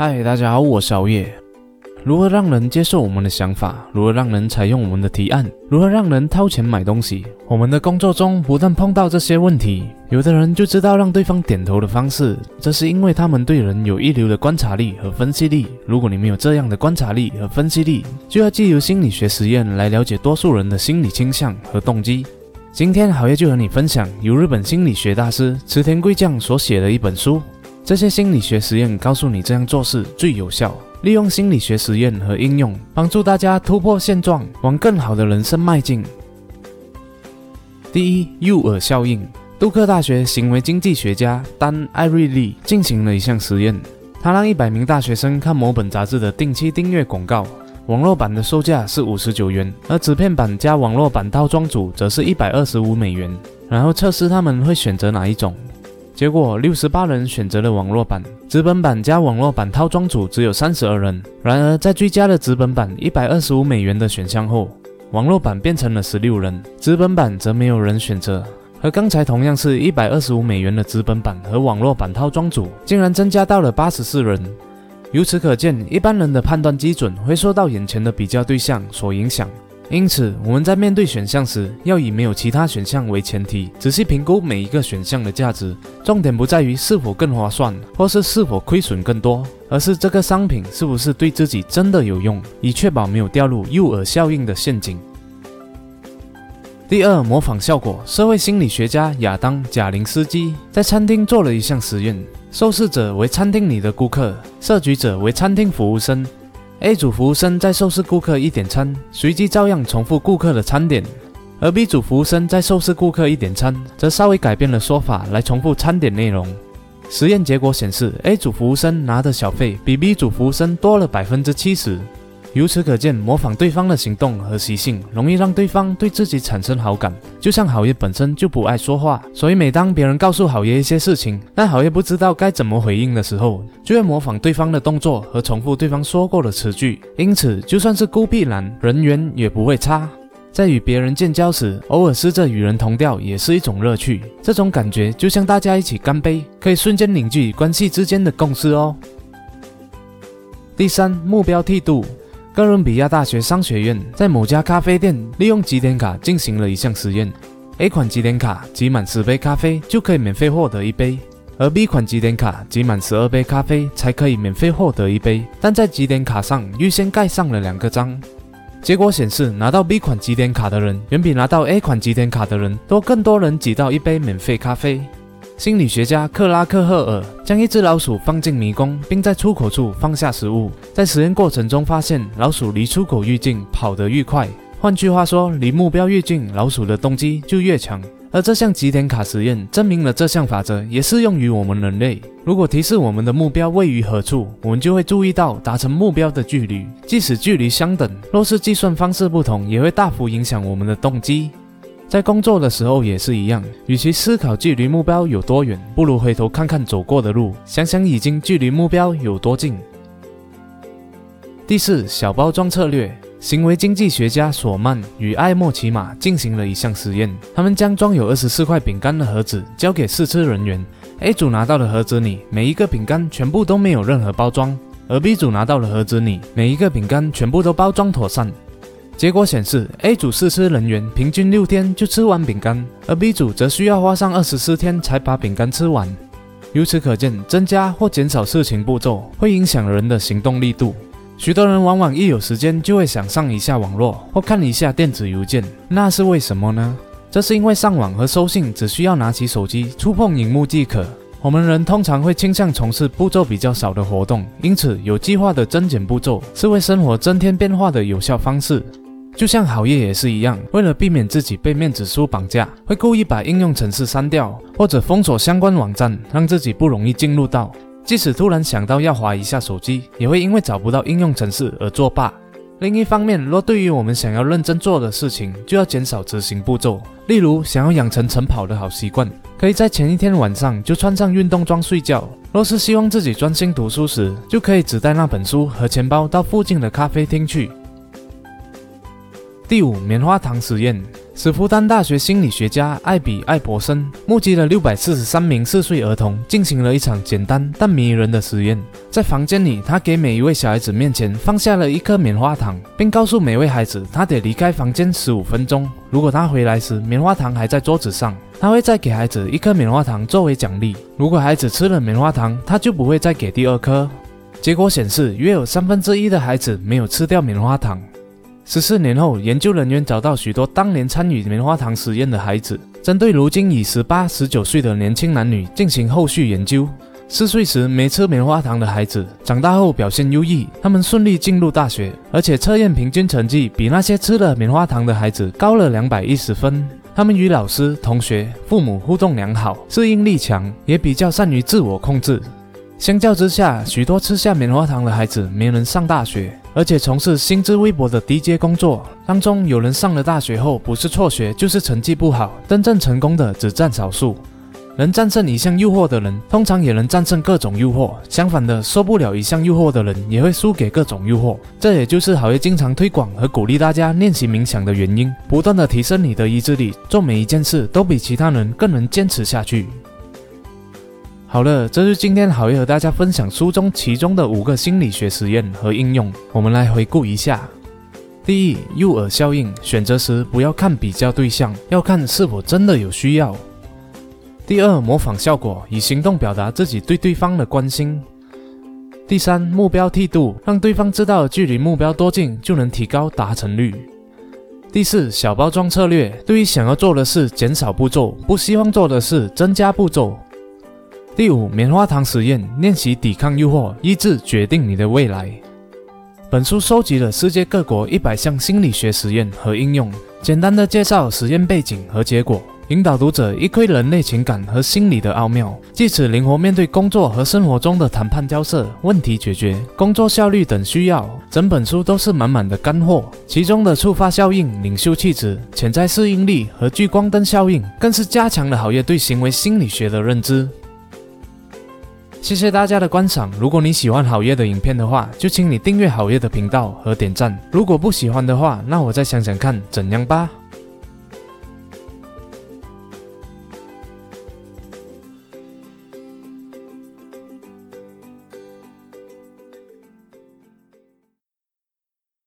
嗨，大家好，我是熬夜。如何让人接受我们的想法？如何让人采用我们的提案？如何让人掏钱买东西？我们的工作中不断碰到这些问题。有的人就知道让对方点头的方式，这是因为他们对人有一流的观察力和分析力。如果你没有这样的观察力和分析力，就要借由心理学实验来了解多数人的心理倾向和动机。今天好夜就和你分享由日本心理学大师池田贵将所写的一本书。这些心理学实验告诉你这样做事最有效。利用心理学实验和应用，帮助大家突破现状，往更好的人生迈进。第一，诱饵效应。杜克大学行为经济学家丹艾瑞利进行了一项实验，他让一百名大学生看某本杂志的定期订阅广告，网络版的售价是五十九元，而纸片版加网络版套装组则是一百二十五美元，然后测试他们会选择哪一种。结果，六十八人选择了网络版，纸本版加网络版套装组只有三十二人。然而，在追加了纸本版一百二十五美元的选项后，网络版变成了十六人，纸本版则没有人选择。和刚才同样是一百二十五美元的纸本版和网络版套装组，竟然增加到了八十四人。由此可见，一般人的判断基准会受到眼前的比较对象所影响。因此，我们在面对选项时，要以没有其他选项为前提，仔细评估每一个选项的价值。重点不在于是否更划算，或是是否亏损更多，而是这个商品是不是对自己真的有用，以确保没有掉入诱饵效应的陷阱。第二，模仿效果。社会心理学家亚当·贾林斯基在餐厅做了一项实验，受试者为餐厅里的顾客，设局者为餐厅服务生。A 组服务生在收拾顾客一点餐，随即照样重复顾客的餐点；而 B 组服务生在收拾顾客一点餐，则稍微改变了说法来重复餐点内容。实验结果显示，A 组服务生拿的小费比 B 组服务生多了百分之七十。由此可见，模仿对方的行动和习性，容易让对方对自己产生好感。就像好爷本身就不爱说话，所以每当别人告诉好爷一些事情，但好爷不知道该怎么回应的时候，就会模仿对方的动作和重复对方说过的词句。因此，就算是孤僻男，人缘也不会差。在与别人建交时，偶尔试着与人同调，也是一种乐趣。这种感觉就像大家一起干杯，可以瞬间凝聚关系之间的共识哦。第三，目标梯度。哥伦比亚大学商学院在某家咖啡店利用积点卡进行了一项实验。A 款积点卡集满十杯咖啡就可以免费获得一杯，而 B 款积点卡集满十二杯咖啡才可以免费获得一杯。但在积点卡上预先盖上了两个章。结果显示，拿到 B 款积点卡的人远比拿到 A 款积点卡的人多，更多人挤到一杯免费咖啡。心理学家克拉克赫尔将一只老鼠放进迷宫，并在出口处放下食物。在实验过程中发现，老鼠离出口越近，跑得越快。换句话说，离目标越近，老鼠的动机就越强。而这项极点卡实验证明了这项法则也适用于我们人类。如果提示我们的目标位于何处，我们就会注意到达成目标的距离，即使距离相等，若是计算方式不同，也会大幅影响我们的动机。在工作的时候也是一样，与其思考距离目标有多远，不如回头看看走过的路，想想已经距离目标有多近。第四，小包装策略。行为经济学家索曼与艾莫奇马进行了一项实验，他们将装有二十四块饼干的盒子交给试吃人员。A 组拿到的盒子里，每一个饼干全部都没有任何包装；而 B 组拿到的盒子里，每一个饼干全部都包装妥善。结果显示，A 组试吃人员平均六天就吃完饼干，而 B 组则需要花上二十四天才把饼干吃完。由此可见，增加或减少事情步骤会影响人的行动力度。许多人往往一有时间就会想上一下网络或看一下电子邮件，那是为什么呢？这是因为上网和收信只需要拿起手机触碰荧幕即可。我们人通常会倾向从事步骤比较少的活动，因此有计划的增减步骤是为生活增添变化的有效方式。就像好业也是一样，为了避免自己被面子书绑架，会故意把应用程式删掉，或者封锁相关网站，让自己不容易进入到。即使突然想到要划一下手机，也会因为找不到应用程式而作罢。另一方面，若对于我们想要认真做的事情，就要减少执行步骤。例如，想要养成晨跑的好习惯，可以在前一天晚上就穿上运动装睡觉。若是希望自己专心读书时，就可以只带那本书和钱包到附近的咖啡厅去。第五，棉花糖实验。斯福丹大学心理学家艾比·艾伯森目击了六百四十三名四岁儿童，进行了一场简单但迷人的实验。在房间里，他给每一位小孩子面前放下了一颗棉花糖，并告诉每位孩子，他得离开房间十五分钟。如果他回来时棉花糖还在桌子上，他会再给孩子一颗棉花糖作为奖励。如果孩子吃了棉花糖，他就不会再给第二颗。结果显示，约有三分之一的孩子没有吃掉棉花糖。十四年后，研究人员找到许多当年参与棉花糖实验的孩子，针对如今已十八、十九岁的年轻男女进行后续研究。四岁时没吃棉花糖的孩子，长大后表现优异，他们顺利进入大学，而且测验平均成绩比那些吃了棉花糖的孩子高了两百一十分。他们与老师、同学、父母互动良好，适应力强，也比较善于自我控制。相较之下，许多吃下棉花糖的孩子没能上大学。而且从事薪资微薄的低阶工作当中，有人上了大学后不是辍学就是成绩不好，真正成功的只占少数。能战胜一项诱惑的人，通常也能战胜各种诱惑。相反的，受不了一项诱惑的人，也会输给各种诱惑。这也就是好业经常推广和鼓励大家练习冥想的原因，不断的提升你的意志力，做每一件事都比其他人更能坚持下去。好了，这是今天好业和大家分享书中其中的五个心理学实验和应用。我们来回顾一下：第一，诱饵效应，选择时不要看比较对象，要看是否真的有需要；第二，模仿效果，以行动表达自己对对方的关心；第三，目标梯度，让对方知道距离目标多近就能提高达成率；第四，小包装策略，对于想要做的事减少步骤，不希望做的事增加步骤。第五，棉花糖实验，练习抵抗诱惑，意志决定你的未来。本书收集了世界各国一百项心理学实验和应用，简单的介绍实验背景和结果，引导读者一窥人类情感和心理的奥妙，借此灵活面对工作和生活中的谈判交涉、问题解决、工作效率等需要。整本书都是满满的干货，其中的触发效应、领袖气质、潜在适应力和聚光灯效应，更是加强了好业对行为心理学的认知。谢谢大家的观赏。如果你喜欢好业的影片的话，就请你订阅好业的频道和点赞。如果不喜欢的话，那我再想想看怎样吧。